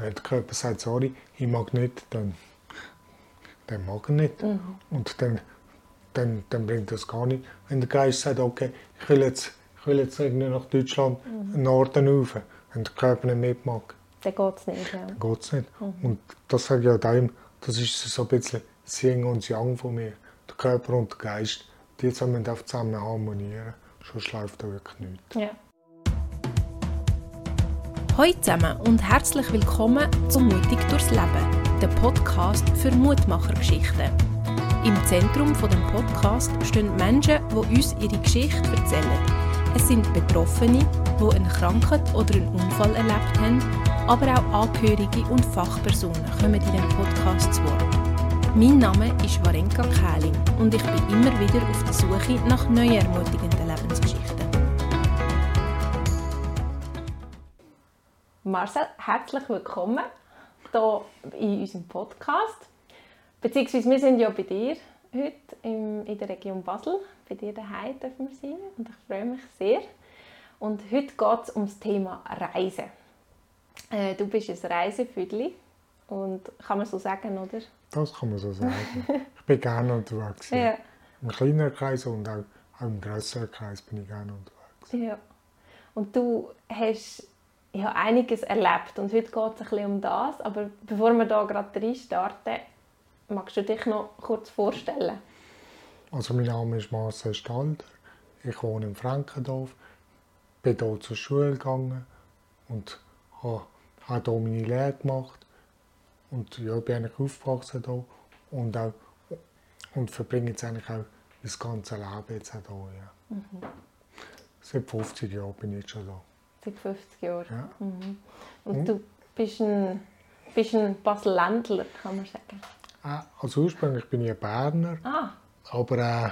Wenn der Körper sagt, sorry, ich mag nicht, dann, dann mag er nicht. Mhm. Und dann, dann, dann bringt das gar nicht. Wenn der Geist sagt, okay, ich will jetzt, ich will jetzt irgendwie nach Deutschland, mhm. Norden rauf, wenn der Körper nicht mitmacht, dann geht es nicht. Ja. Dann geht's nicht. Mhm. Und das sage ich auch dem, das ist so ein bisschen das Yin und Yang von mir. Der Körper und der Geist, die zusammen zusammen harmonieren. Sonst läuft da wirklich nichts. Ja. Hallo zusammen und herzlich willkommen zum Mutig durchs Leben, der Podcast für Mutmachergeschichten. Im Zentrum von dem Podcast stehen Menschen, die uns ihre Geschichte erzählen. Es sind Betroffene, die eine Krankheit oder einen Unfall erlebt haben, aber auch Angehörige und Fachpersonen kommen in diesem Podcast zu Wort. Mein Name ist Warenka Kähling und ich bin immer wieder auf der Suche nach neuen ermutigenden Marcel, herzlich willkommen hier in unserem Podcast. Beziehungsweise wir sind ja bei dir heute in der Region Basel. Bei dir daheim dürfen wir sein und ich freue mich sehr. Und heute geht es um das Thema Reisen. Äh, du bist ein Reisefüdli und kann man so sagen, oder? Das kann man so sagen. ich bin gerne unterwegs. Ja. Im kleineren Kreis und auch, auch im größeren Kreis bin ich gerne unterwegs. Ja. Und du hast ich habe einiges erlebt und heute geht es ein bisschen um das. Aber bevor wir da gerade rein starten, magst du dich noch kurz vorstellen? Also mein Name ist Marcel Stalder. Ich wohne in Frankendorf, bin hier zur Schule gegangen und habe, hier meine Lehre gemacht. Und ja, bin eigentlich aufgewachsen hier und, auch, und verbringe jetzt eigentlich auch das ganze Leben jetzt auch hier. Ja. Mhm. Seit 50 Jahren bin ich jetzt schon hier. Seit 50 Jahren. Ja. Mhm. Und mhm. du bist ein, bist ein Basel-Ländler, kann man sagen. Ah, also ursprünglich bin ich ein Berner. Ah. Aber äh,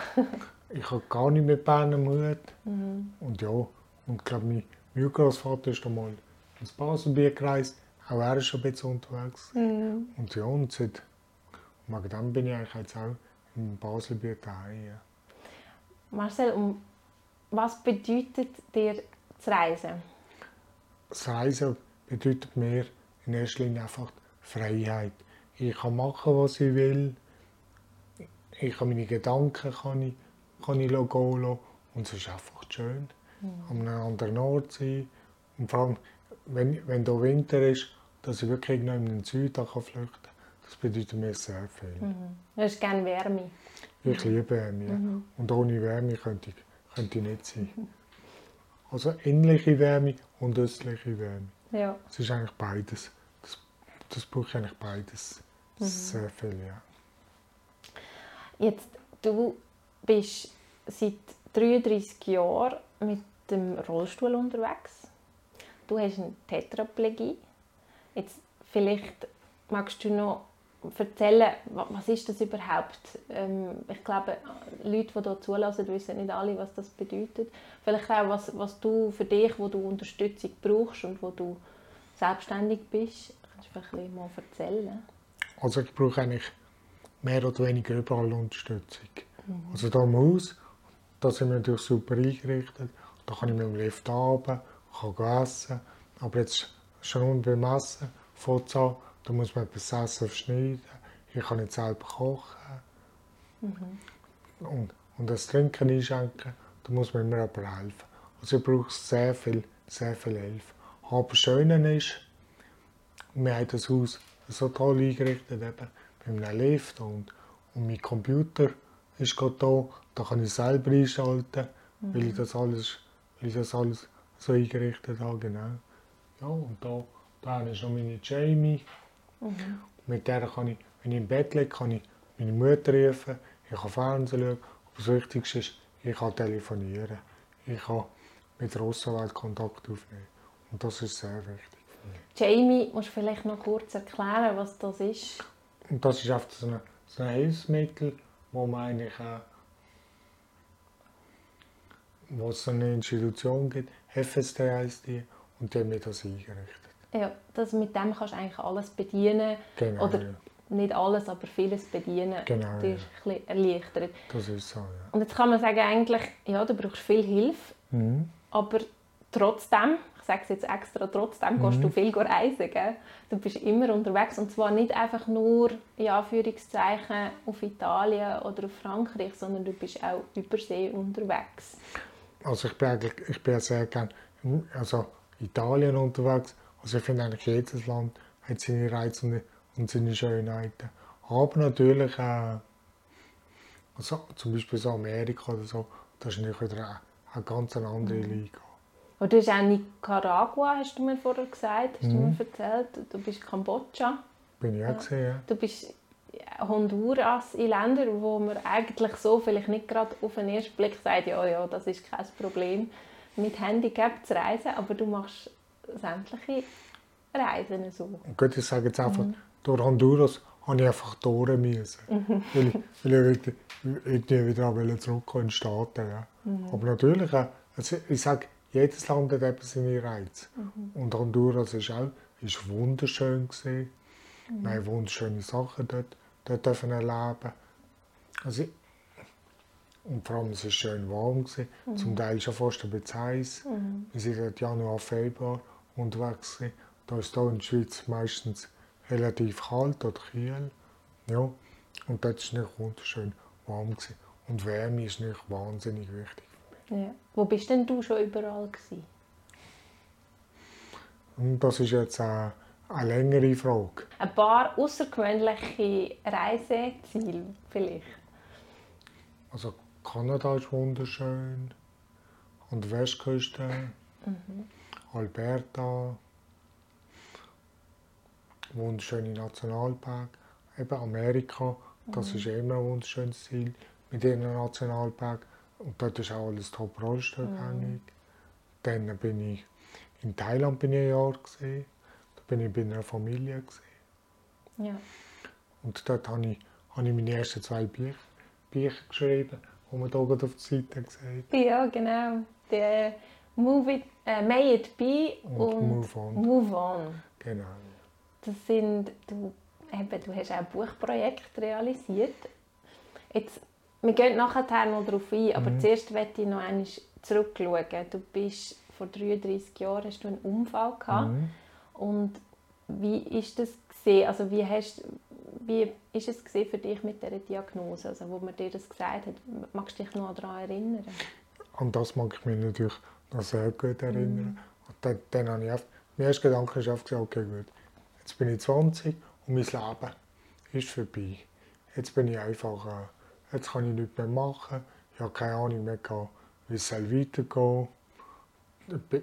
ich habe gar nicht mit Berner Mut. Mhm. Und ja, und ich glaube, mein, mein Großvater ist einmal ins Baselbiet gereist. Auch er ist schon ein bisschen unterwegs. Mhm. Und ja, und seit wegen dem bin ich eigentlich jetzt auch im Baselbiet daheim. Ja. Marcel, um was bedeutet dir das Reisen? Das Reisen bedeutet mir in erster Linie einfach Freiheit. Ich kann machen, was ich will. Ich kann meine Gedanken kann ich, kann ich gehen lassen. Und es ist einfach schön, mhm. an einem anderen Ort zu sein. Und vor allem, wenn, wenn da Winter ist, dass ich wirklich noch in den Süden kann flüchten kann, das bedeutet mir sehr viel. Mhm. Du hast gerne Wärme. Ich liebe Wärme. Mhm. Und ohne Wärme könnte ich, könnte ich nicht sein. Also innerliche Wärme und östliche Wärme. Ja. Es ist eigentlich beides. Das, das braucht eigentlich beides mhm. sehr viel, ja. Jetzt, du bist seit 33 Jahren mit dem Rollstuhl unterwegs. Du hast eine Tetraplegie. Jetzt vielleicht magst du noch erzählen, was ist das überhaupt? Ähm, ich glaube, Leute, die hier zulassen, wissen nicht alle, was das bedeutet. Vielleicht auch, was, was du für dich, wo du Unterstützung brauchst und wo du selbstständig bist, kannst du vielleicht mal erzählen? Also ich brauche eigentlich mehr oder weniger überall Unterstützung. Mhm. Also im Haus, da sind wir natürlich super eingerichtet. Da kann ich mit dem Lift runter, kann essen. Aber jetzt schon beim Essen, Forza, da muss man etwas Essen schneiden. Ich kann nicht selber kochen. Mhm. Und, und das Trinken einschenken, da muss man mir aber helfen. Also ich brauche sehr viel, sehr viel Hilfe. Aber das Schöne ist, wir haben das Haus so toll eingerichtet, eben, mit einem Lift und, und mein Computer ist gerade da, da kann ich selber einschalten, mhm. weil, ich das alles, weil ich das alles so eingerichtet habe, genau. Ja, und da, da ist noch meine Jamie, Mhm. Mit der kann ich, wenn ich im Bett liege, kann ich meine Mutter rufen, ich kann Fernsehen schauen. Aber das Wichtigste ist, ich kann telefonieren. Ich kann mit der Außenwelt Kontakt aufnehmen. Und das ist sehr wichtig. Jamie, musst du vielleicht noch kurz erklären, was das ist? Und das ist einfach so ein, so ein Hilfsmittel, wo man eigentlich äh, wo es eine Institution gibt, FSD heisst die, und die haben mir das eingerichtet. Ja, das, mit dem kannst du eigentlich alles bedienen. Genau, Oder ja. nicht alles, aber vieles bedienen. Genau, dir ja. ein erleichtert. Das ist so, ja. Und jetzt kann man sagen, eigentlich, ja, du brauchst viel Hilfe. Mhm. Aber trotzdem, ich sage es jetzt extra, trotzdem gehst du viel reisen, gell? Du bist immer unterwegs und zwar nicht einfach nur, in Anführungszeichen, auf Italien oder auf Frankreich, sondern du bist auch übersee unterwegs. Also ich bin eigentlich, ich bin sehr gerne also Italien unterwegs. Also ich finde eigentlich jedes Land hat seine Reize und, seine Schönheiten. Aber natürlich äh, also zum Beispiel so Amerika oder so, das ist nicht wieder eine, ganz andere Liga. Und du hast auch Nicaragua, hast du mir vorher gesagt, hast du mir erzählt. Du bist Kambodscha. Bin ich auch gesehen, ja. Du bist Honduras in Ländern, wo man eigentlich so vielleicht nicht gerade auf den ersten Blick sagt, ja, ja, das ist kein Problem, mit Handicap zu reisen, aber du machst sämtliche Reisen so. Gut, ich sage jetzt einfach, durch Honduras habe ich einfach durch müssen. weil, ich, weil ich irgendwie wieder zurückkommen in die Staaten. Ja. Aber natürlich, also ich sage, jedes Land hat eben seine Reize. Und Honduras ist auch ist wunderschön gesehen. Mhm. Wir haben wunderschöne Sachen dort, dort dürfen erleben. Also, und vor allem es war schön warm. Gewesen. Mhm. Zum Teil schon fast ein bisschen heiß. Mhm. Wir sind dort Januar, Februar unterwegs. Gewesen. Da ist hier in der Schweiz meistens relativ kalt oder kühl. Ja. Und dort war es nicht wunderschön warm. Gewesen. Und Wärme ist nicht wahnsinnig wichtig für mich. Ja. Wo bist denn du schon überall gewesen? Und das ist jetzt eine, eine längere Frage. Ein paar außergewöhnliche Reiseziele vielleicht? Also Kanada ist wunderschön, an der Westküste, mhm. Alberta, wunderschöne Nationalpark, eben Amerika, das mhm. ist immer ein wunderschönes Ziel mit ihren Nationalpark und dort ist auch alles top rollstuhlgängig. Mhm. Dann bin ich in Thailand bin ich ein Jahr gesehen, da bin ich bei einer Familie gesehen. Ja. Und dort habe ich, habe ich meine ersten zwei Bücher, Bücher geschrieben, die man hier auf der Seite gesehen Ja, genau. Der Move It, äh, May It Be und, und Move On. Move On. Genau. Das sind, du, eben, du hast auch ein Buchprojekt realisiert. Jetzt, wir gehen nachher noch darauf ein, aber mhm. zuerst möchte ich noch einmal zurückschauen. Du bist vor 33 Jahren hast du einen Unfall gehabt. Mhm. Und wie ist das gesehen? Also wie hast wie ist es für dich mit dieser Diagnose, also wo man dir das gesagt hat? Magst du dich noch daran erinnern? An das mag ich mich natürlich noch sehr gut erinnern. Mhm. Und dann, dann habe ich oft, mein erster Gedanke ist oft okay gut, jetzt bin ich 20 und mein Leben ist vorbei. Jetzt bin ich einfach, äh, jetzt kann ich nichts mehr machen, ich habe keine Ahnung mehr, wie es weitergehen soll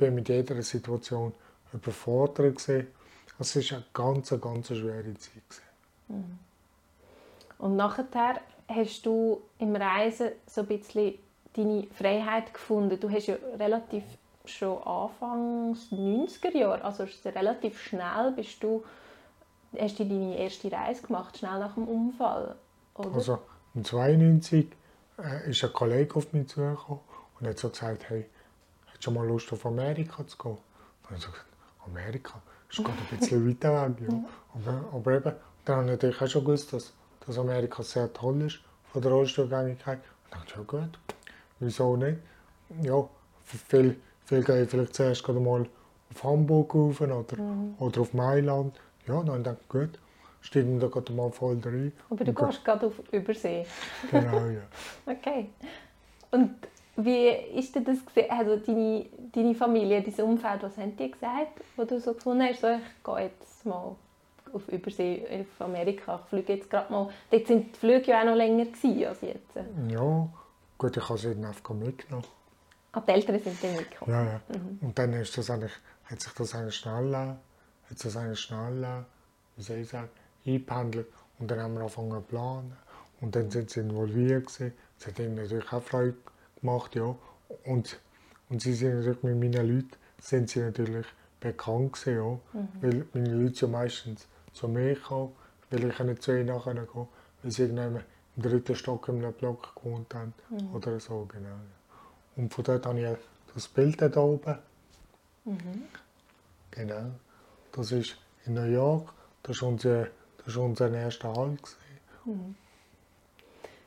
bin mit jeder Situation überfordert gewesen. Es war eine ganz, ganz schwere Zeit. Mhm. Und nachher hast du im Reisen so ein bisschen deine Freiheit gefunden. Du hast ja relativ schon Anfangs 90er Jahre, also relativ schnell bist du, hast du deine erste Reise gemacht, schnell nach dem Unfall, oder? Also 1992 äh, ist ein Kollege auf mich zugekommen und hat so gesagt, hey, Hast du mal Lust, auf Amerika zu gehen? Dann habe ich gesagt, Amerika? Das ist gerade ein bisschen weiter weg. Ja. Aber, aber eben, dann habe ich natürlich auch schon gewusst, dass, dass Amerika sehr toll ist von der Rollstuhlgängigkeit. Und dann dachte ich, ja gut, wieso nicht? Ja, viel, viel gehen vielleicht zuerst gerade mal auf Hamburg rauf oder, mhm. oder auf Mailand. Ja, dann dachte ich, gut, steigen wir da gerade mal voll rein. Aber du gehst gerade auf Übersee. Genau, ja. okay. Und wie ist denn das gesehen? Also deine, deine Familie, dein Umfeld, was haben die gesagt, wo du so gefunden hast, so, ich gehe jetzt mal auf Übersee auf Amerika, ich fliege jetzt gerade mal. Dort sind die Flüge ja auch noch länger gewesen als jetzt. Ja, gut, ich habe sie dann einfach mitgenommen. Ah, die Eltern sind dann mitgekommen? Ja, ja. Mhm. Und dann ist das eigentlich, hat sich das eigentlich schnell, hat sich das schnell, wie soll ich sagen, eingependelt. Und dann haben wir angefangen zu planen. Und dann sind sie involviert gewesen. Es hat ihnen natürlich auch Freude gemacht, ja. Und, und sie sind natürlich mit meinen Leuten sind sie natürlich bekannt gewesen, ja. Mhm. Weil meine Leute ja meistens zu mir kamen, weil ich nicht zu ihnen nachher gehen weil sie irgendwann im dritten Stock in einem Block gewohnt haben mhm. oder so, genau. Und von dort habe ich das Bild da oben. Mhm. Genau. Das ist in New York. Das war unser, das war unser erster Halt. Mhm.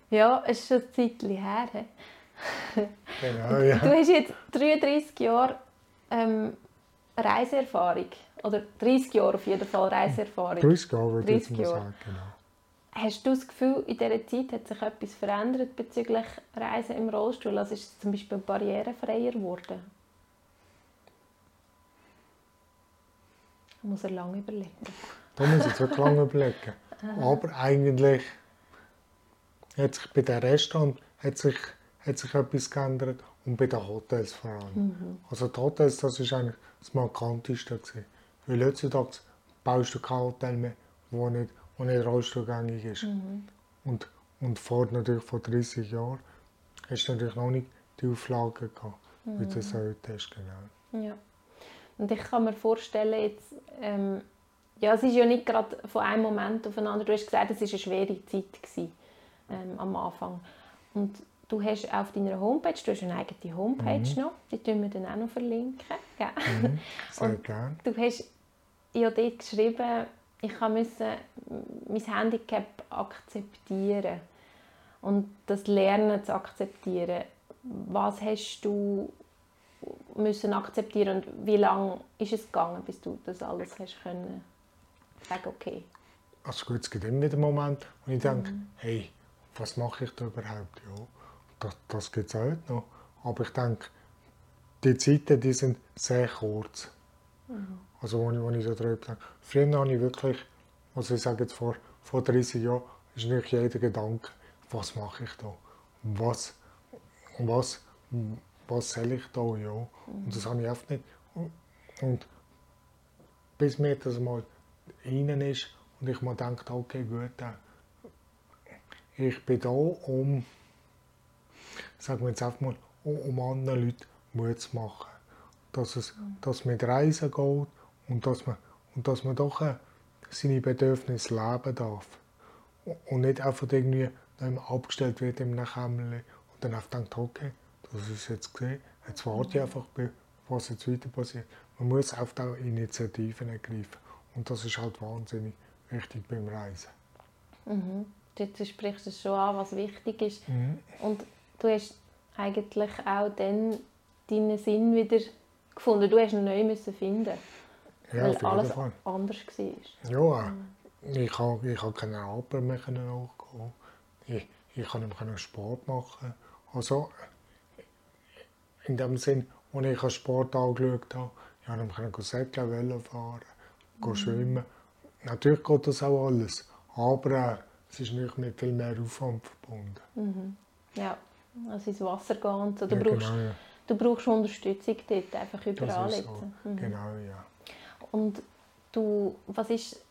Ja, es ist schon ein Zeitchen her. Genau, ja. Du hast jetzt 33 Jahre ähm, Reiseerfahrung? Oder 30 Jahre auf jeden Fall Reiseerfahrung. 30 Jahre würde ich 30 jetzt mal sagen, genau. Hast du das Gefühl, in dieser Zeit hat sich etwas verändert bezüglich Reisen im Rollstuhl? Also ist es zum Beispiel barrierefreier geworden? Da muss er lange überlegen. Da muss ich wirklich lange überlegen. Aber eigentlich hat sich bei den Restaurants hat sich, hat sich etwas geändert und bei den Hotels vor allem. Also die Hotels, das war eigentlich das Markanteste. Gewesen. Weil heutzutage baust du kein Hotel mehr, wo nicht, wo nicht rollstuhlgängig ist. Und, und vor, natürlich vor 30 Jahren hast du natürlich noch nicht die Auflagen gehabt, wie du es heute hast. Genau. Ja. Und ich kann mir vorstellen, jetzt, ähm, ja, es ist ja nicht gerade von einem Moment auf den anderen. Du hast gesagt, es war eine schwere Zeit gewesen, ähm, am Anfang. Und du hast auf deiner Homepage, du hast eine eigene Homepage noch, die tun wir dann auch noch verlinken. gell? Mhm, sehr Und gerne. Du hast ja dort geschrieben, ich musste mein Handicap akzeptieren. Und das Lernen zu akzeptieren. Was hast du müssen akzeptieren und wie lange ist es gegangen, bis du das alles hast können sagen, okay. Also gut, es gibt immer wieder Momente, wo ich denke, hey, was mache ich da überhaupt? Ja, das, das gibt es heute noch. Aber ich denke, die Zeiten die sind sehr kurz. Also wo ich, wo ich so drüber denke. Früher habe ich wirklich, also ich sage jetzt vor, vor 30 Jahren, ist nicht jeder Gedanke, was mache ich da? Was, was, was soll ich da? Ja. Und das habe ich oft nicht. Und, bis mir das mal rein ist und ich mir denke, okay, gut, äh, ich bin da, um, sagen wir jetzt einfach mal, um anderen Leuten Mut zu machen. Dass es dass mit Reisen geht und dass man, und dass man doch äh, seine Bedürfnisse leben darf. Und nicht einfach irgendwie abgestellt wird einem Kämmerchen und dann einfach denkt, okay, das ist jetzt gesehen, jetzt warte ich einfach, bis- was jetzt weiter passiert. Man muss oft auch Initiativen ergreifen. Und das ist halt wahnsinnig wichtig beim Reisen. Mhm. Jetzt sprichst du es schon an, was wichtig ist. Mhm. Und du hast eigentlich auch dann deinen Sinn wieder gefunden. Du hast ihn neu müssen finden, Ja, weil alles Fall. anders war. Ja, ich kann, ich kann keine Arbeit mehr nachgehen. Ich, ich mehr Sport machen. Also, in dem Sinn, als ich einen Sport angeschaut habe, kann ich Säckchen, Velo fahren, gehen schwimmen. Natürlich geht das auch alles, aber äh, es ist nicht mit viel mehr Aufwand verbunden. Ja, also ins Wasser gehen und so. Du, Ja, brauchst, genau, ja. Du brauchst Unterstützung dort, einfach überall jetzt. so. Mhm. Genau, ja. Und du, was ist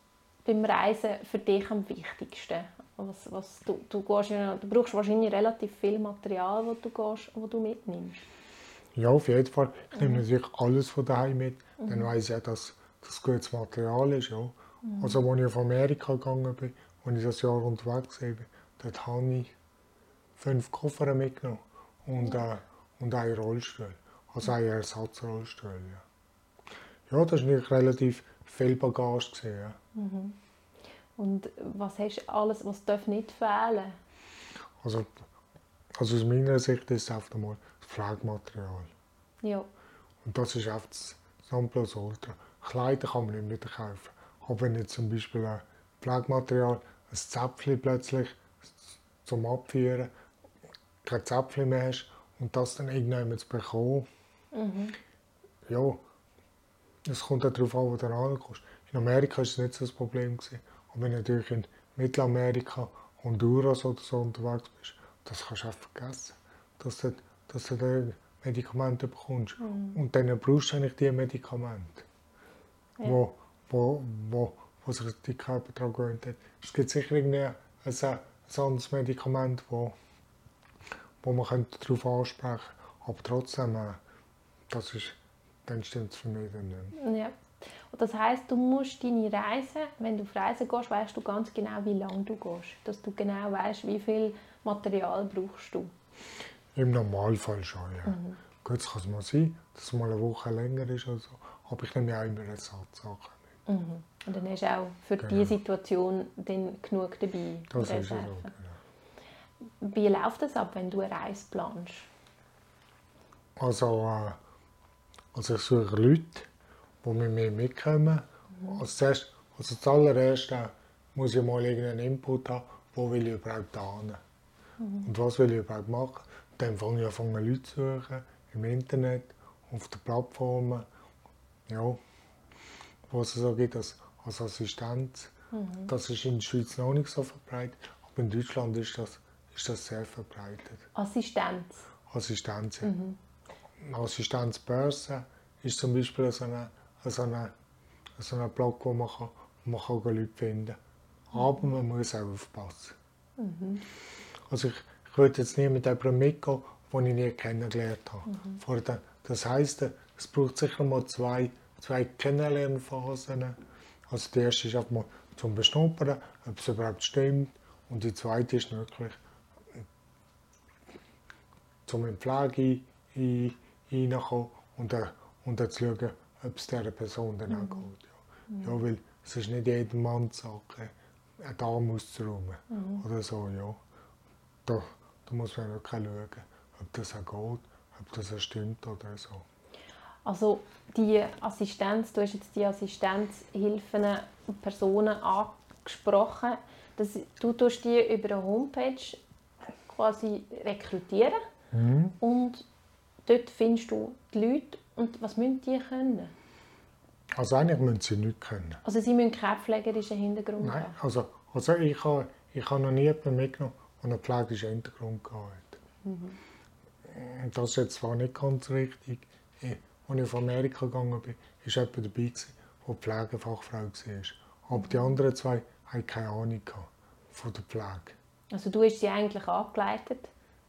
beim Reisen für dich am wichtigsten? Was, was du, du, gehst du brauchst wahrscheinlich relativ viel Material, das du, gehst, das du mitnimmst. Ja, auf jeden Fall. Ich nehme natürlich alles von daheim mit. Dann weiß ich auch, dass das gutes Material ist. Ja. Also, als ich auf Amerika gegangen bin, als ich das Jahr unterwegs war, dort habe ich fünf Koffer mitgenommen und, äh, und einen Rollstuhl. Also einen Ersatzrollstuhl. Ja, ja das war natürlich relativ viel Bagage. Gewesen, ja. Und was hast du alles, was darf nicht fehlen? Also, also aus meiner Sicht ist es einfach mal das Pflegematerial. Ja, Und das ist einfach das Nonplusultra. Kleider kann man nicht wieder kaufen. Aber wenn du zum Beispiel ein Pflegematerial, ein Zäpfchen plötzlich zum Abführen, kein Zäpfchen mehr hast und das dann irgendjemand zu bekommen, ja, es kommt auch darauf an, wo du ankommst. In Amerika war es nicht so das Problem. Gewesen. Aber wenn du natürlich in Mittelamerika, Honduras oder so unterwegs bist, das kannst du einfach vergessen, dass du, dass du da Medikamente bekommst. Und dann brauchst du eigentlich diese Medikamente, Ja. wo, wo, wo, wo sich die Körper daran gewöhnt hat. Es gibt sicher irgendwie ein, ein anderes Medikament, wo, wo man darauf ansprechen könnte. Aber trotzdem, äh, das ist, dann stimmt es für mich dann nicht mehr. ja. Und das heisst, du musst deine Reise, wenn du auf Reisen gehst, weißt du ganz genau, wie lange du gehst. Dass du genau weißt, wie viel Material brauchst du. Im Normalfall schon, ja. Gut, es kann mal sein, dass es mal eine Woche länger ist oder so. Aber ich nehme ja auch immer Ersatzsachen mit. Und dann hast du auch für Genau. diese Situation dann genug dabei. Das ist ja so. Genau. Wie läuft das ab, wenn du eine Reise planst? Also, äh, Also ich suche Leute, die mit mir mitkommen. Als, zuerst, also das allererste muss ich mal irgendeinen Input haben, wo will ich überhaupt hin. Und was will ich überhaupt machen. Dann fange ich an, Leute zu suchen, im Internet, auf den Plattformen, ja, was es so gibt als, als Assistenz. Das ist in der Schweiz noch nicht so verbreitet, aber in Deutschland ist das, ist das sehr verbreitet. Assistenz. Assistenz. Assistenzbörse ist zum Beispiel so eine, so eine, so eine Blog, wo man, kann, man kann Leute finden kann. Aber man muss auch aufpassen. Also ich, ich würde jetzt nie mit jemandem mitgehen, den ich nie kennengelernt habe. Vorher, Das heisst, es braucht sicher mal zwei, zwei Kennenlernphasen. Also die erste ist einfach mal zum Beschnuppern, ob es überhaupt stimmt. Und die zweite ist wirklich zum Pflege ein- reinkommen und dann, und dann zu schauen, ob es dieser Person dann auch geht. Ja. ja, weil es ist nicht jedem Mann Sache, einen Darm auszuräumen oder so, ja. Da, da muss man wirklich schauen, ob das auch geht, ob das auch stimmt oder so. Also die Assistenz, du hast jetzt die Assistenzhilfen und Personen angesprochen. Das, du tust die über eine Homepage quasi rekrutieren und dort findest du die Leute und was müssen die können? Also eigentlich müssen sie nichts können. Also sie müssen keinen pflegerischen Hintergrund Nein, haben. also, also ich habe ich habe noch nie jemanden mitgenommen, der einen pflegerischen Hintergrund gehabt hat. Das ist jetzt zwar nicht ganz richtig. Ich- Als ich auf Amerika gegangen bin, war jemand dabei, gewesen, der Pflegefachfrau war. Aber die anderen zwei hatten keine Ahnung von der Pflege. Also du hast sie eigentlich angeleitet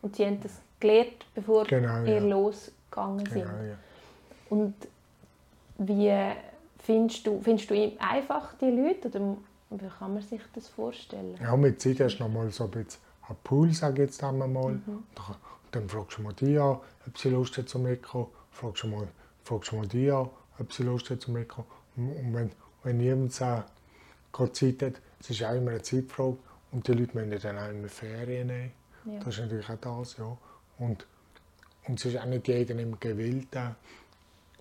und sie haben das gelernt, bevor Genau, ihr ja. losgegangen sind. Genau, ja. Und wie findest du, findest du ihm einfach die Leute oder wie kann man sich das vorstellen? ja, mit Zeit hast du noch mal so ein bisschen einen Pool, sage ich jetzt einmal. mal. Dann, fragst du mal die an, ob sie Lust hat zum Mitkommen. Fragst du mal, fragst du mal die an, ob sie Lust hat zum Mitkommen. Und wenn, wenn niemand sagt, keine Zeit hat, es ist auch immer eine Zeitfrage. Und die Leute müssen dann auch immer Ferien nehmen. Ja. Das ist natürlich auch das, ja. Und, und es ist auch nicht jeder immer gewillt,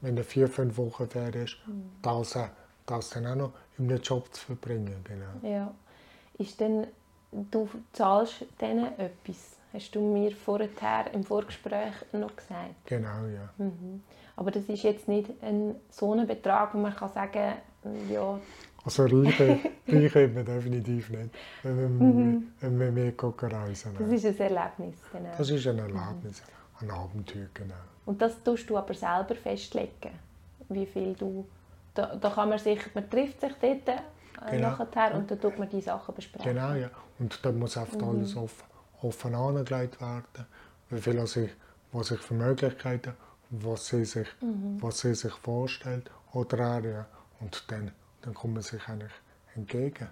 wenn er vier, fünf Wochen Ferien ist, das, das dann auch noch in einem Job zu verbringen. Genau. Ja. Ist denn, du zahlst denen etwas? Hast du mir vorher im Vorgespräch noch gesagt. Genau, ja. Aber das ist jetzt nicht ein so ein Betrag, wo man kann sagen, ja, Also reichen, reichen wir definitiv nicht, wenn wir, wenn wir mehr gucken reisen. das ist ein Erlebnis. Genau. Das ist ein Erlebnis, ein Abenteuer, genau. Und das tust du aber selber festlegen, wie viel du... Da, da kann man sich, man trifft sich dort äh, Genau. nachher und dann tut man die Sachen besprechen. Genau, ja. Und dann muss einfach alles offen, offen angelegt werden, wie viel er sich, was ich für Möglichkeiten, was sie sich, was sie sich vorstellt oder er, ja. Und dann, dann kommt man sich eigentlich entgegen.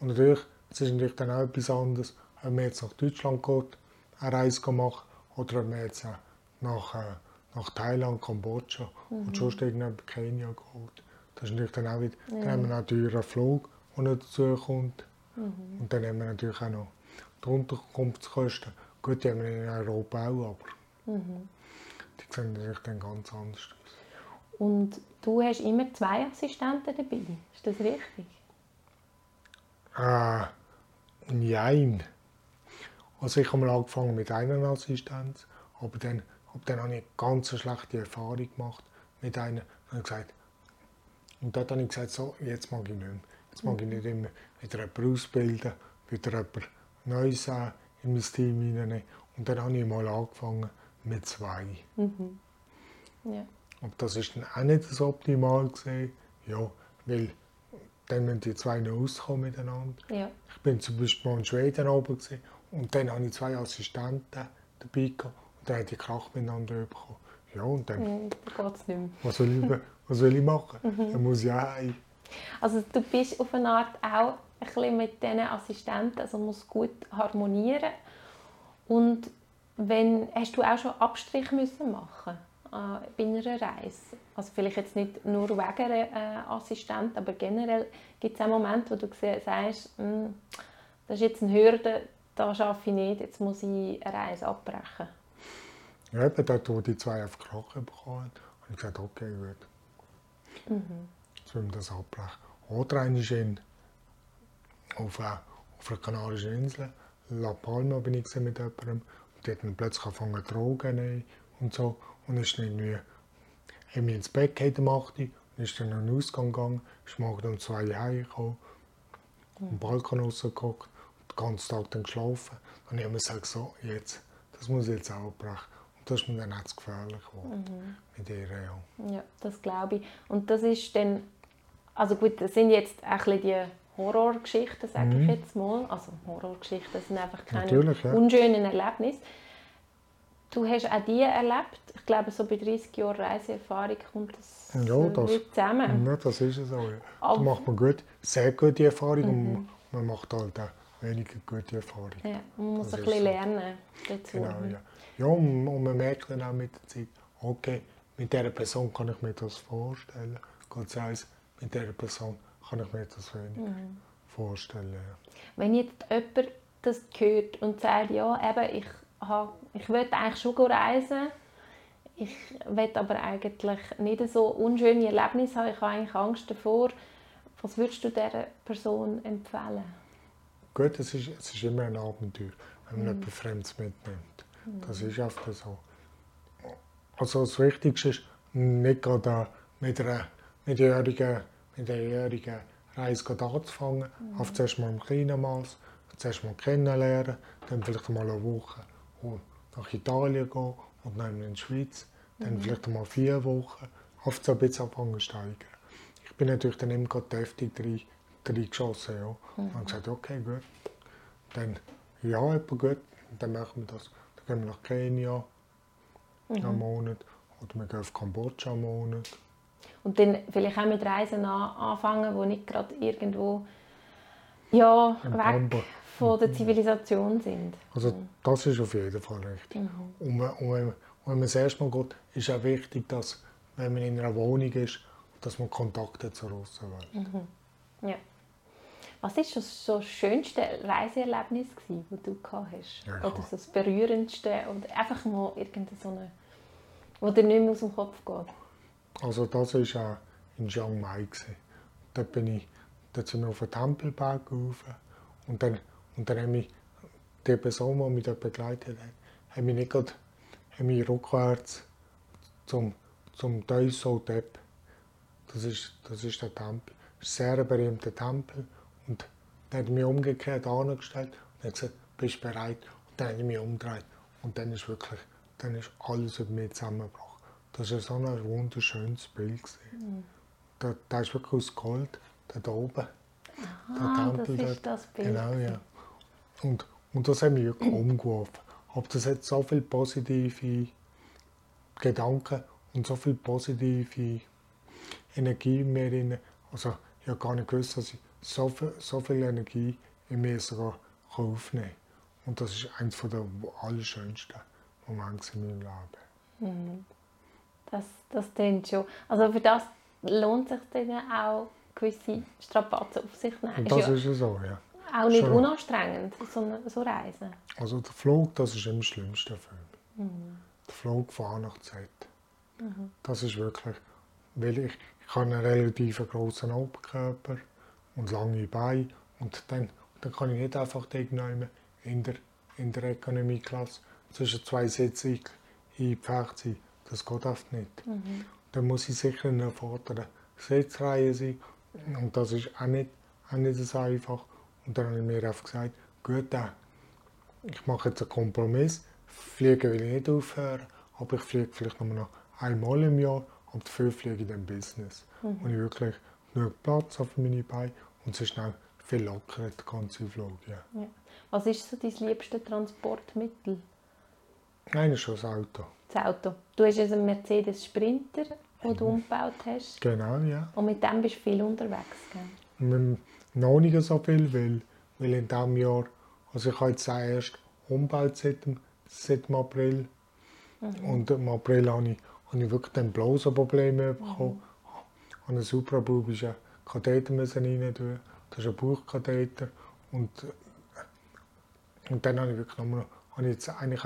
Und natürlich, es ist natürlich dann auch etwas anderes, ob man jetzt nach Deutschland geht, eine Reise machen oder ob man jetzt nach, äh, nach Thailand, Kambodscha und sonst irgendwo Kenia geht. Das ist natürlich dann auch wieder, dann haben wir noch einen Flug, der dazu kommt. Und dann haben wir natürlich auch noch die Unterkunftskosten. Gut, die haben wir in Europa auch, aber die sehen natürlich dann ganz anders aus. Und du hast immer zwei Assistenten dabei, ist das richtig? Äh, nein. Also ich habe mal angefangen mit einer Assistenz, aber dann, aber dann habe ich eine ganz schlechte Erfahrung gemacht mit einer. Und, gesagt, und dort habe ich gesagt, so, jetzt mag ich nicht mehr. Jetzt mag ich nicht immer wieder jemanden ausbilden, wieder jemanden Neues in mein Team hineinnehmen. Und dann habe ich mal angefangen mit zwei. Ja. Aber das ist dann auch nicht so optimal gesehen. Ja, weil dann müssen die zwei noch auskommen miteinander. ja. Ich bin zum Beispiel mal in Schweden oben gewesen, und dann hatte ich zwei Assistenten dabei gehabt, und dann haben die Krach miteinander bekommen. Ja, und dann, geht es nicht mehr. was soll ich, was soll ich machen? Dann muss ich auch heim. Also du bist auf eine Art auch ein bisschen mit diesen Assistenten, also muss gut harmonieren. Und wenn, hast du auch schon Abstrich müssen machen äh, bei einer Reise? Also vielleicht jetzt nicht nur wegen einer äh, Assistent, aber generell gibt es auch Momente, wo du sagst, «Hm, das ist jetzt eine Hürde, da schaffe ich nicht, jetzt muss ich eine Reise abbrechen. Ja, eben dort, wo die zwei auf Krach bekommen haben, ich gesagt, okay, gut. Mhm. Jetzt müssen wir das abbrechen. Oder einer ist in, auf, auf einer kanarischen Insel, La Palma bin ich mit jemandem, und die hat dann plötzlich angefangen Drogen nehmen und so. Und ist dann irgendwie, haben wir ins Bett gehalten um 8 Uhr, und ist dann an den Ausgang gegangen, ist morgen um 2 Uhr heimgekommen, mhm. am Balkon rausgeguckt, den ganzen Tag dann geschlafen. Dann haben wir gesagt, so, jetzt, das muss ich jetzt abbrechen. Und das ist mir dann auch zu gefährlich geworden mhm. mit ihr. Ja. ja, das glaube ich. Und das ist dann, also gut, das sind jetzt ein bisschen die Horrorgeschichten, sage mhm. ich jetzt mal. Also Horrorgeschichten sind einfach keine ja. unschönen Erlebnisse. Du hast auch die erlebt. Ich glaube, so bei 30 Jahren Reiseerfahrung kommt das, ja, das zusammen. Ja, das ist es auch. Da macht man gut, sehr gute Erfahrung mhm. und man macht halt auch weniger gute Erfahrung. Ja, man muss das ein bisschen so. lernen dazu. Genau, ja. ja und, und man merkt dann auch mit der Zeit, okay, mit dieser Person kann ich mir das vorstellen. Gott sei Dank, mit dieser Person kann ich mir das wenig mhm. vorstellen. Wenn jetzt jemand das hört und sagt, ja, eben, ich, habe, ich will eigentlich schon reisen, ich will aber eigentlich nicht so unschöne Erlebnisse haben, ich habe eigentlich Angst davor, was würdest du dieser Person empfehlen? Gut, es ist, es ist immer ein Abenteuer, wenn man mhm. etwas Fremdes mitnimmt. Mhm. Das ist einfach so. Also das Wichtigste ist, nicht gerade mit einer mit jährigen Reise anzufangen. Mhm. Auf zuerst mal im kleinen Maß, zuerst mal kennenlernen, dann vielleicht mal eine Woche nach Italien gehen und dann in die Schweiz, dann mhm. vielleicht mal vier Wochen, auf so ein bisschen anfangen steigen. Ich bin natürlich dann immer gerade deftig reingeschossen. Ja. Mhm. Und habe gesagt, okay, gut. Dann, ja, etwa gut, dann machen wir das. Dann gehen wir nach Kenia mhm. einen Monat oder wir gehen auf Kambodscha einen Monat. Und dann vielleicht auch mit Reisen anfangen, die nicht gerade irgendwo ja, weg von der Zivilisation sind. Also das ist auf jeden Fall richtig. Mhm. Und, und, wenn, wenn man das erste Mal geht, ist auch wichtig, dass, wenn man in einer Wohnung ist, dass man Kontakte zur Außenwelt mhm. Ja. Was war so das schönste Reiseerlebnis, das du gehabt hast? Ja, oder so das berührendste? Oder einfach mal irgendeine so eine, wo dir nicht mehr aus dem Kopf geht? Also das war auch in Chiang Mai. Da bin ich, dort sind wir auf den Tempelberg rauf und dann, und dann haben mich die Person, die mich dort begleitet hat, haben mich nicht gerade, haben mich rückwärts zum, zum Daiso Tepp. Das ist, das ist der Tempel. Das ist ein sehr berühmter Tempel. Und dann hat mich umgekehrt angestellt und hat gesagt, bist du bereit? Und dann habe ich mich umgedreht. Und dann ist wirklich, dann ist alles über mich zusammengebrochen. Das war so ein wunderschönes Bild. Mhm. Da, da ist wirklich aus Gold, da oben. Aha, das ist das Bild. Genau, ja. Und, und das hat mich umgeworfen. Aber das hat so viele positive Gedanken und so viel positive Energie in mir drin. Also ich habe gar nicht gewusst, dass ich so viel, so viel Energie in mir sogar aufnehmen kann. Und das ist eines der allerschönsten Momente in meinem Leben. Mhm. Das, das klingt schon. Also für das lohnt sich dann auch gewisse Strapazen auf sich nehmen. Und das ist ja, so, ja. Auch nicht schon. unanstrengend, so, so Reisen. Also der Flug, das ist immer das Schlimmste für mich. Mhm. Der Flug von A nach Z. Mhm. Das ist wirklich, weil ich, ich habe einen relativ großen Oberkörper und lange Beine und dann, dann kann ich nicht einfach irgendwann in der, in der Ökonomieklasse zwischen zwei Sitzen eingepfercht sein. Das geht oft nicht. Mhm. Dann muss ich sicher in einer vorderen Sitzreihe sein. Und das ist auch nicht, auch nicht so einfach. Und dann habe ich mir einfach gesagt, gut, äh, ich mache jetzt einen Kompromiss. Fliegen will ich nicht aufhören, aber ich fliege vielleicht nur noch einmal im Jahr und dafür fliege ich dann Business. Mhm. Und ich wirklich genug Platz auf meine Beine und es ist dann viel lockerer, der ganze Flug. Ja. Ja. Was ist so dein liebstes Transportmittel? Nein, ist schon das Auto das Auto. Du hast einen Mercedes Sprinter, den du mhm. umgebaut hast. Genau, ja. Und mit dem bist du viel unterwegs, gell? Noch nicht so viel, weil, weil in diesem Jahr, also ich habe jetzt erst umgebaut seit, seit dem April. Mhm. Und im April habe ich, habe ich wirklich dann Blasenprobleme bekommen. Mhm. An einen suprabubischen Katheter müssen rein tun. Das ist ein Bauchkatheter. Und, und dann habe ich wirklich noch, habe ich jetzt eigentlich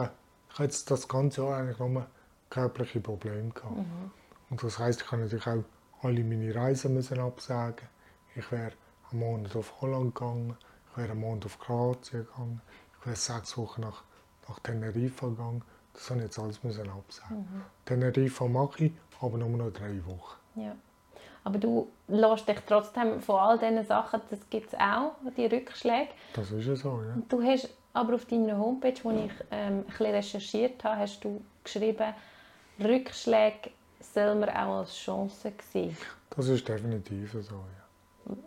ich habe jetzt das ganze Jahr eigentlich nur körperliche Probleme gehabt. Mhm. Und das heisst, ich kann natürlich auch alle meine Reisen müssen absagen. Ich wäre einen Monat auf Holland gegangen, ich wäre einen Monat auf Kroatien gegangen, ich wäre sechs Wochen nach, nach Teneriffa gegangen. Das habe ich jetzt alles müssen absagen. Mhm. Teneriffa mache ich, aber nur noch drei Wochen. Ja. Aber du lässt dich trotzdem von all diesen Sachen, das gibt es auch, die Rückschläge. Das ist ja so, ja. Du hast aber auf deiner Homepage, wo ich ähm, ein bisschen recherchiert habe, hast du geschrieben, Rückschläge soll man auch als Chance sehen. Das ist definitiv so, ja.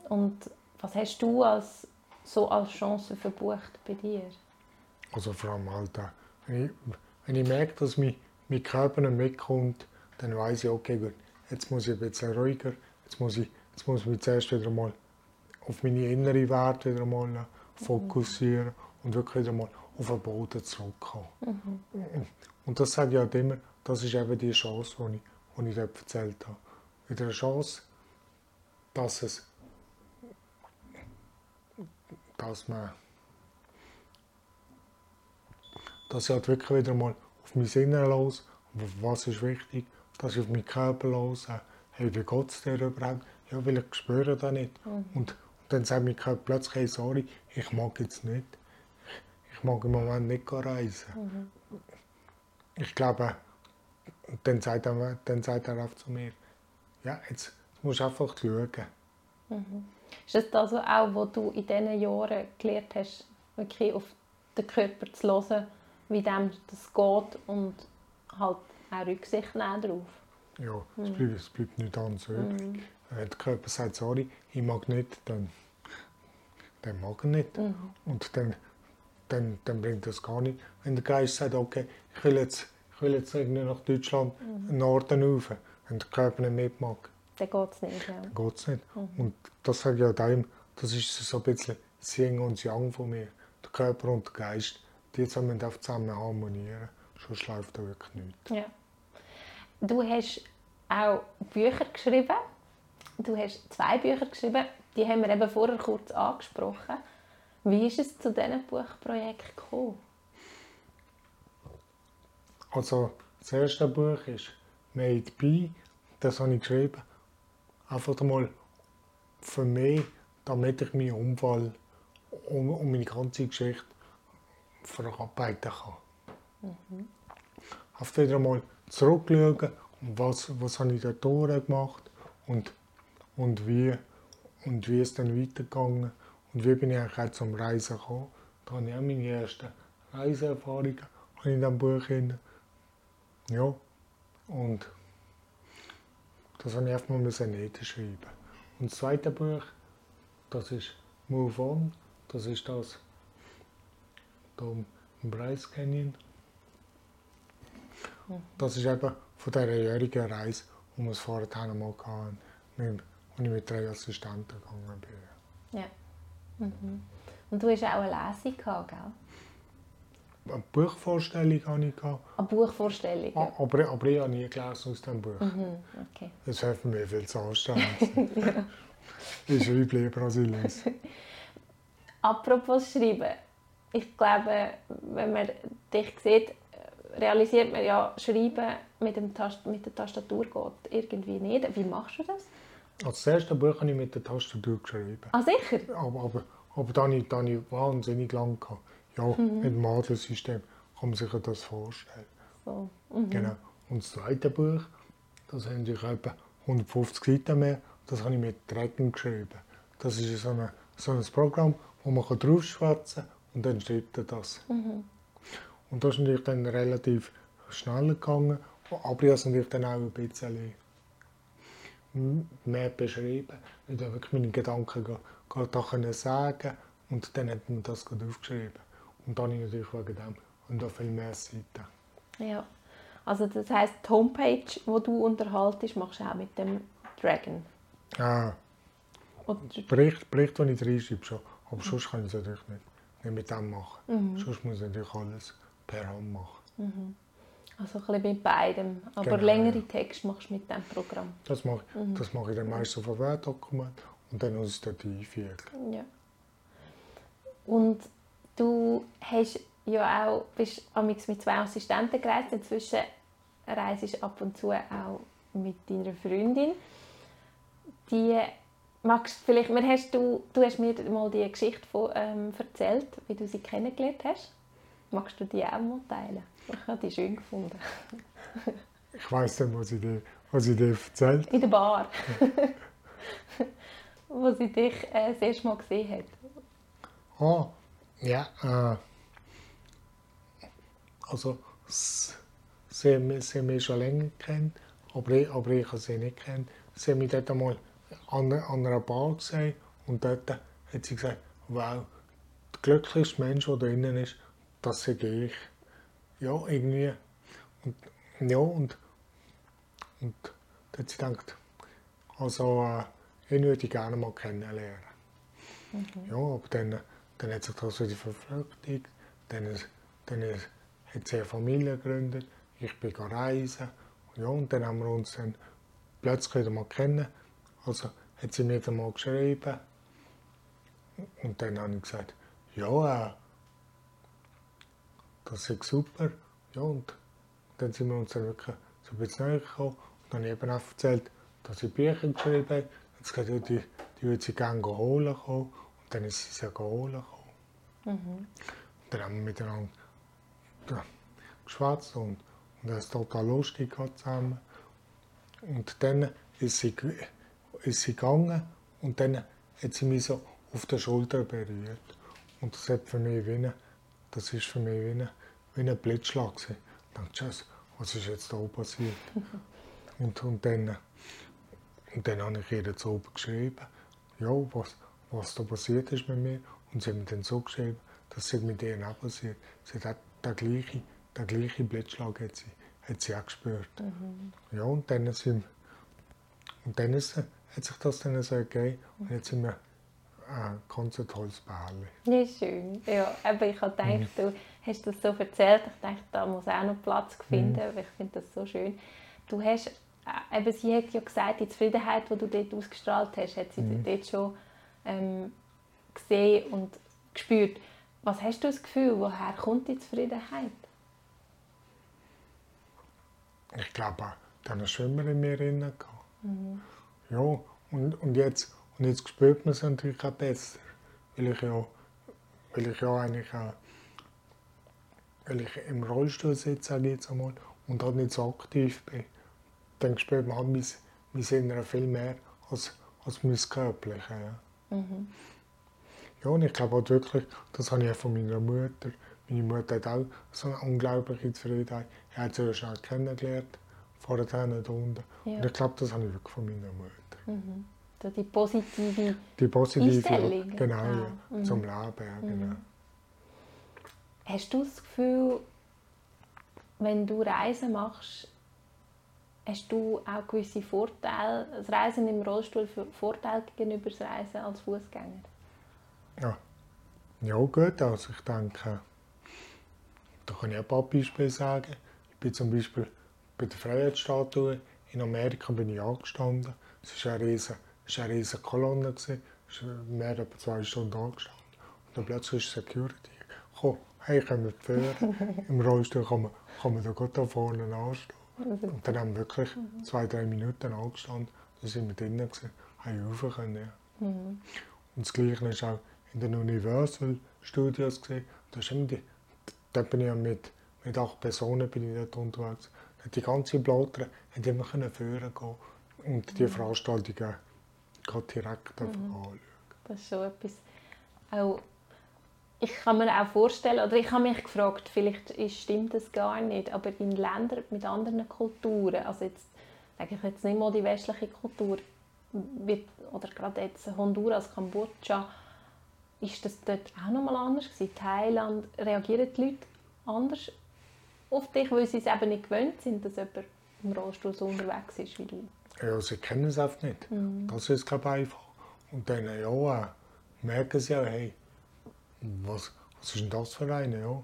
Und was hast du als, so als Chance verbucht bei dir? Also vor allem auch, wenn ich, wenn ich merke, dass mein, mein Körper nicht mitkommt, dann weiß ich, okay, gut, jetzt muss ich ein bisschen ruhiger, jetzt muss ich, jetzt muss ich mich zuerst wieder mal auf meine innere Werte wieder mal fokussieren und wirklich wieder mal auf den Boden zurückkommen. Und das sage ich halt immer, das ist eben die Chance, die ich, die ich dort erzählt habe. Wieder eine Chance, dass es, dass man, dass ich halt wirklich wieder mal auf mein Innere los, was ist wichtig, dass ich auf meinen Körper los, hey, wie geht es dir überhaupt? Ja, weil ich spüre das nicht. Und, und dann sagt mein Körper plötzlich, hey, sorry, ich mag jetzt nicht. Ich mag im Moment nicht reisen. Ich glaube, dann sagt, er, dann sagt er auch zu mir, ja, jetzt musst du einfach schauen. Ist das also auch, was du in diesen Jahren gelernt hast, wirklich auf den Körper zu hören, wie dem das geht und halt auch Rücksicht nehmen darauf? Ja, es bleibt, es bleibt nicht anders übrig. Wenn der Körper sagt, sorry, ich mag nicht, dann, dann mag er nicht. Und dann, dann, dann bringt das gar nicht. Wenn der Geist sagt, okay, ich will jetzt, ich will jetzt irgendwie nach Deutschland, Norden rauf, wenn der Körper nicht mitmacht, Dann geht es nicht. Ja. dann geht es nicht. Und das sage ich auch dem, das ist so ein bisschen das Yin und das Yang von mir. Der Körper und der Geist, die einfach zusammen harmonieren. Sonst läuft da wirklich nichts. Ja. Du hast auch Bücher geschrieben. Du hast zwei Bücher geschrieben, die haben wir eben vorher kurz angesprochen. Wie ist es zu diesem Buchprojekt gekommen? Also, das erste Buch ist Made By. Das habe ich geschrieben. Einfach einmal für mich, damit ich meinen Unfall und, meine ganze Geschichte verarbeiten kann. Einfach wieder einmal zurückschauen, was, was habe ich dort durchgemacht und, und, wie, und wie ist dann weitergegangen und wie bin ich eigentlich auch zum Reisen gekommen. Da habe ich auch meine ersten Reiseerfahrungen in diesem Buch. Ja, und das habe ich einfach mal niederschreiben. Und das zweite Buch, das ist Move On, das ist das hier im Bryce Canyon. Das ist eben von dieser jährigen Reise, die wir vorher einmal hatten, mit- wo ich mit drei Assistenten gegangen bin. Ja. Mhm. Und du hast auch eine Lesung gehabt, gell? Eine Buchvorstellung hatte ich. Eine Buchvorstellung. a- Aber, aber ich habe nie gelesen aus diesem Buch. Mhm. Okay. Das hilft mir viel zu anstrengend. Ich schreibe lieber als ich lese. Apropos Schreiben. Ich glaube, wenn man dich sieht, realisiert man ja, Schreiben mit, dem Tast mit der Tastatur geht irgendwie nicht. Wie machst du das? Also das erste Buch habe ich mit der Tastatur geschrieben. Ah, sicher? Aber, aber, aber dann habe ich, ich wahnsinnig lang gehabt. Ja, mit dem Adelsystem kann man sich das vorstellen. So. Genau. Und das zweite Buch, das haben sich etwa 150 Seiten mehr, das habe ich mit Dragon geschrieben. Das ist so, eine, so ein Programm, wo man draufschwätzen kann und dann schreibt er das. Und das ist natürlich dann relativ schnell gegangen, aber ich habe es natürlich dann auch ein bisschen mehr beschrieben, ich wirklich meine Gedanken da können sagen und dann hat man das aufgeschrieben. Und dann habe ich natürlich wegen dem und da viel mehr Seiten. Ja. Also das heisst, die Homepage, die du unterhaltest, machst du auch mit dem Dragon. Ah, Oder, Bericht, Bericht, den ich reinschreibe, schon. Aber sonst kann ich es natürlich nicht, nicht mit dem machen. Sonst muss ich natürlich alles per Hand machen. also ein bisschen mit beidem. Aber Genau, längere ja. Texte machst du mit diesem Programm. Das mache, ich- das mache ich dann meistens auf ein Word-Dokument und dann muss ich es dort einfügen. Ja. Und du hast ja auch, bist amigs mit zwei Assistenten gereist. Inzwischen reist du ab und zu auch mit deiner Freundin. Die magst vielleicht, mir hast du, du hast mir mal die Geschichte von, ähm, erzählt, wie du sie kennengelernt hast. Magst du die auch mal teilen? Ich habe die schön gefunden. Ich weiß nicht, was ich dir, was ich dir erzählt In der Bar. Wo sie dich äh, das erste Mal gesehen hat. Ah, ja, äh, also sie, sie mich schon länger kennt, aber ich, aber ich habe sie nicht kennt. Sie haben mich dort einmal an, an einer Bar gesehen und dort hat sie gesagt, wow, der glücklichste Mensch, der da drinnen ist, das sei ich. Ja, irgendwie. Und, ja, und, und da hat sie gedacht, also äh, ihn würde ich gerne mal kennenlernen. Ja, aber dann, dann hat sich das wieder verflüchtigt. Dann, dann hat sie eine Familie gegründet. Ich bin reisen. Ja, und dann haben wir uns dann plötzlich wieder mal kennen. Also hat sie mir dann mal geschrieben. Und dann habe ich gesagt, ja, äh, das ist super. Ja, und dann sind wir uns dann wirklich so ein bisschen näher gekommen. Und dann habe ich eben auch erzählt, dass ich Bücher geschrieben habe. Jetzt gesagt, ja, die, die würde sie gerne holen kommen. Dann ist sie sie holen gekommen. Und dann haben wir miteinander geschwätzt und, und es total lustig zusammen. Und dann ist sie, ist sie gegangen und dann hat sie mich so auf der Schulter berührt. Und das, hat für mich wie eine, das ist für mich wie ein, wie ein Blitzschlag. gewesen. Ich dachte, Scheiße, was ist jetzt da passiert? und, und, dann, und dann habe ich ihr jetzt oben geschrieben, ja, was, was da passiert ist mit mir. Und sie hat mir dann so geschrieben, dass es mit ihr auch passiert. Sie hat den gleichen, den gleichen Blitzschlag hat sie, hat sie auch gespürt. Ja, und dann, sind, und dann ist, hat sich das dann so ergeben. Und jetzt sind wir ein ganz tolles Pärchen. Ja, schön. Ja, aber ich habe gedacht, du hast das so erzählt. Ich dachte, da muss auch noch Platz finden. aber Ich finde das so schön. Du hast, äh, eben, sie hat ja gesagt, die Zufriedenheit, die du dort ausgestrahlt hast, hat sie dort schon ähm, gesehen und gespürt. Was hast du das Gefühl, woher kommt die Zufriedenheit? Ich glaube, dann ist schon immer in mir drin. gehabt. Ja, und, und, jetzt, und jetzt spürt man es natürlich auch besser. Weil ich ja, weil ich ja eigentlich auch, weil ich im Rollstuhl sitze, sage ich jetzt einmal, und halt nicht so aktiv bin. Dann spürt man halt mein, mein Innere viel mehr als, als mein Körperliche. Ja. Ja, und ich glaube halt wirklich, das habe ich auch von meiner Mutter. Meine Mutter hat auch so eine unglaubliche Zufriedenheit. Er hat sie schon kennengelernt, vorher dort unten. Ja. Und ich glaube, das habe ich wirklich von meiner Mutter. So die positive Die positive, Einstellung. genau, Ah, ja, zum Leben, ja, genau. Hast du das Gefühl, wenn du Reisen machst, hast du auch gewisse Vorteile, das Reisen im Rollstuhl für Vorteile gegenüber das Reisen als Fußgänger? Ja. ja, gut, also ich denke, da kann ich ein paar Beispiele sagen. Ich bin zum Beispiel bei der Freiheitsstatue in Amerika bin ich angestanden. Es war eine riesige, es war eine riesige Kolonne, gewesen. es ist mehr als zwei Stunden angestanden. Und dann plötzlich ist Security gekommen, hey, können wir fahren? Im Rollstuhl kann man, kann man da gut da vorne anstehen. Und dann haben wir wirklich zwei, drei Minuten angestanden, dann sind wir drinnen, gewesen, haben rauf können. Ja. Und das Gleiche ist auch in den Universal Studios gesehen. Da, die, da bin ich ja mit, mit acht Personen bin ich dort unterwegs. Hat Die ganze Blattern haben immer können führen gehen und die Veranstaltungen gerade direkt mhm. anschauen. Das ist schon etwas. Auch, ich kann mir auch vorstellen, oder ich habe mich gefragt, vielleicht stimmt das gar nicht, aber in Ländern mit anderen Kulturen, also jetzt sage ich jetzt nicht mal die westliche Kultur, wird, oder gerade jetzt Honduras, Kambodscha, ist das dort auch nochmal anders gewesen? Thailand, reagieren die Leute anders auf dich, weil sie es eben nicht gewöhnt sind, dass jemand im Rollstuhl so unterwegs ist wie du? Ja, sie kennen es einfach nicht. Das ist, glaube ich, einfach. Und dann ja, merken sie auch, hey, was, was ist denn das für eine? Ja.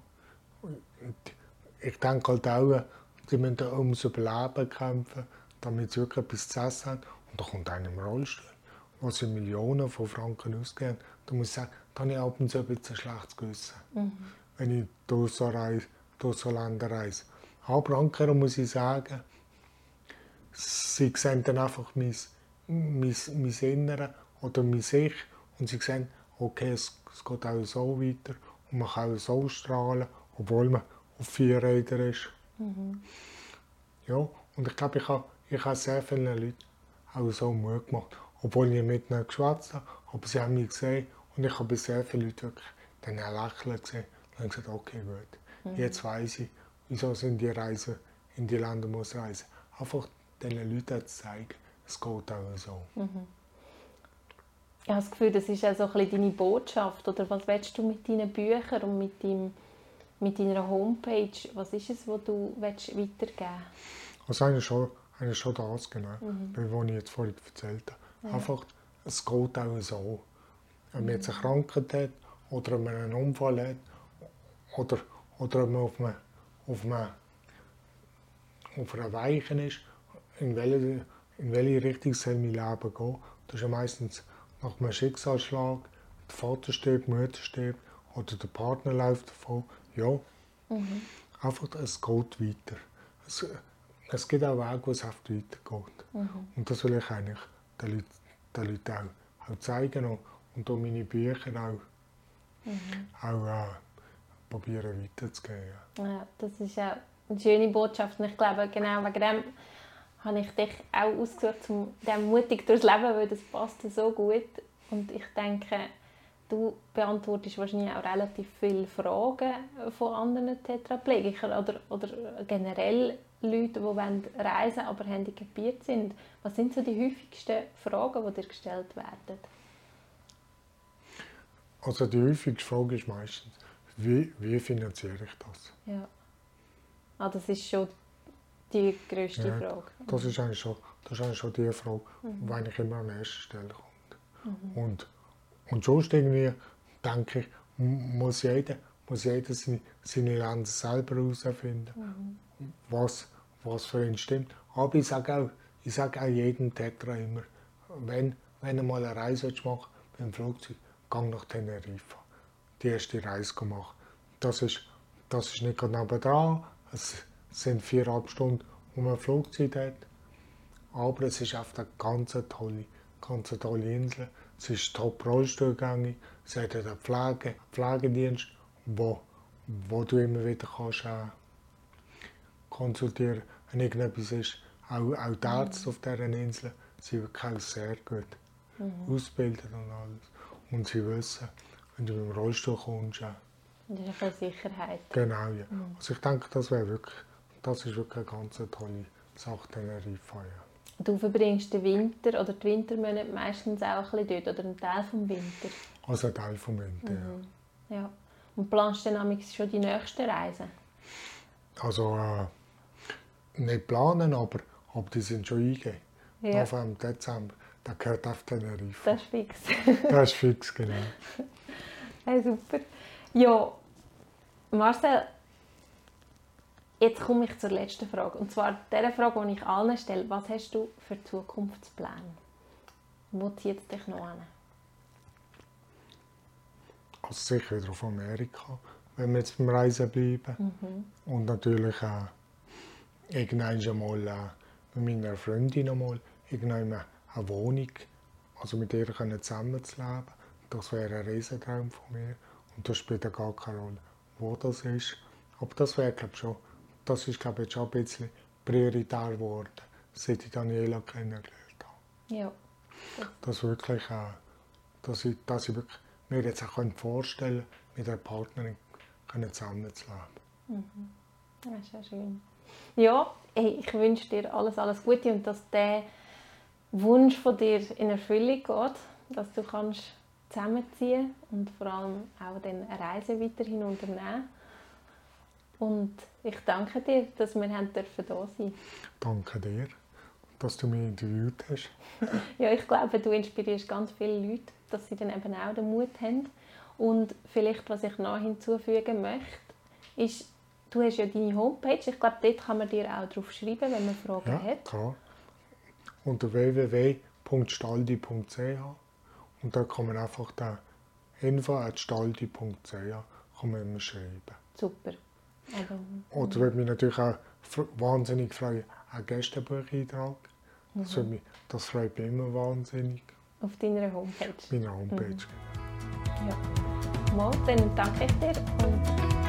Ich denke halt auch, sie müssen ums Überleben kämpfen, damit sie wirklich etwas zu essen haben. Und da kommt einer im Rollstuhl, wo sie Millionen von Franken ausgeben. Da muss ich sagen, da habe ich ab und zu ein bisschen ein schlechtes Gewissen, wenn ich durch so, reise, durch so Länder reise. Aber andererseits muss ich sagen, sie sehen dann einfach mein, mein, mein Innere oder mein Ich und sie sehen, okay, es, es geht auch so weiter. Und man kann auch so strahlen, obwohl man auf vier Rädern ist. Ja, und ich glaube, ich habe, ich habe sehr vielen Leuten auch so Mut gemacht, obwohl ich mit ihnen geschwätzt habe, aber sie haben mich gesehen. Und ich habe sehr vielen Leuten wirklich dann ein Lächeln gesehen. Und habe gesagt, okay, gut, jetzt weiß ich, wieso sind die Reisen in die Länder muss reisen. Einfach diesen Leuten zeigen, es geht auch so. Ich habe das Gefühl, das ist auch so ein bisschen deine Botschaft. Oder was willst du mit deinen Büchern und mit, deinem, mit deiner Homepage? Was ist es, was du willst weitergeben Also eigentlich schon, eigentlich schon das, genau, was ich jetzt vorhin erzählt habe. Einfach, es geht auch so. Wenn man jetzt eine Krankheit hat oder wenn man einen Unfall hat oder, oder wenn man auf einem, auf einem, auf einer Weichen ist, in welche, in welche Richtung soll mein Leben gehen. Das ist ja meistens nach einem Schicksalsschlag, der Vater stirbt, die Mutter stirbt oder der Partner läuft davon. Ja, einfach, es geht weiter. Es, es gibt auch Wege, wo es oft weitergeht. Und das will ich eigentlich den Leuten, den Leuten auch, auch zeigen und, und durch meine Bücher auch, auch äh, probieren weiterzugeben. Ja. Ja, das ist auch eine schöne Botschaft. Und ich glaube, genau wegen dem habe ich dich auch ausgesucht, um dem mutig durchs Leben, weil das passt so gut. Und ich denke, du beantwortest wahrscheinlich auch relativ viele Fragen von anderen Tetraplegikern oder, oder generell Leute, die wollen reisen aber handicapiert sind. Was sind so die häufigsten Fragen, die dir gestellt werden? Also die häufigste Frage ist meistens, wie, wie finanziere ich das? Ja. Ah, das ist schon die grösste Ja, Frage. Das ist eigentlich schon, das ist eigentlich schon die Frage, die eigentlich immer an erster Stelle kommt. Und, und sonst irgendwie, denke ich, muss jeder, muss jeder seine, seine Länder selber herausfinden, was, was für ihn stimmt. Aber ich sage auch, ich sage auch jedem Tetra immer, wenn, wenn du mal eine Reise willst machen mit dem Flugzeug, geh nach Teneriffa. Die erste Reise machen. Das ist, das ist nicht gerade nebenan, es sind viereinhalb Stunden, wo man Flugzeit hat. Aber es ist einfach eine ganz tolle, ganz tolle Insel. Es ist top rollstuhlgängig. Es hat einen Pflege, Pflegedienst, wo, wo du immer wieder kannst, äh, konsultieren wenn irgendetwas ist. Auch, auch die Ärzte auf dieser Insel sind wirklich sehr gut ausgebildet und alles. Und sie wissen, wenn du mit dem Rollstuhl kommst, äh, Das ist eine Sicherheit. genau. Ja. Also ich denke, das wäre wirklich, das ist wirklich eine ganz tolle Sache, Teneriffa. Ja. Du verbringst den Winter oder die Wintermonate meistens auch ein bisschen dort oder einen Teil vom Winter. Also ein Teil vom Winter. Ja. Ja. Und planst du dann schon die nächste Reise? Also äh, nicht planen, aber, aber die sind schon eingegeben. Ja. November, Dezember, da gehört auf Teneriffa. Das ist fix. Das ist fix, genau. hey, super. Ja, Marcel, jetzt komme ich zur letzten Frage. Und zwar der Frage, die ich allen stelle. Was hast du für Zukunftspläne? Wo zieht es dich noch an? Also sicher wieder auf Amerika, wenn wir jetzt beim Reisen bleiben. Und natürlich auch irgendwann einmal äh, mit meiner Freundin einmal irgendwann eine Wohnung, also mit ihr können zusammen zu leben. Das wäre ein Riesentraum von mir. Und das spielt gar keine Rolle, wo das ist. Aber das wäre, glaube ich, schon, das ist, glaube ich, schon ein bisschen prioritär geworden, seit ich Daniela kennengelernt habe. Ja. dass wirklich, äh, dass ich, dass ich wirklich mir jetzt auch vorstellen mit einer Partnerin zusammenzuleben. Das ist ja schön. Ja, hey, ich wünsche dir alles, alles Gute und dass der Wunsch von dir in Erfüllung geht, dass du kannst zusammenziehen und vor allem auch dann eine Reise weiterhin unternehmen. Und ich danke dir, dass wir haben dürfen da sein. Danke dir, dass du mich interviewt hast. Ja, ich glaube, du inspirierst ganz viele Leute, dass sie dann eben auch den Mut haben. Und vielleicht, was ich noch hinzufügen möchte, ist, du hast ja deine Homepage. Ich glaube, dort kann man dir auch drauf schreiben, wenn man Fragen Ja, hat. klar. Unter www.staldi.ch und da kann man einfach da info.staldi.ch kann man schreiben. Super. Also, Oder würde mich natürlich auch wahnsinnig freuen, einen Gästebucheintrag. Das, würde mich, das freut mich immer wahnsinnig. Auf deiner Homepage. Meine Homepage. Ja. Mal, dann danke ich dir und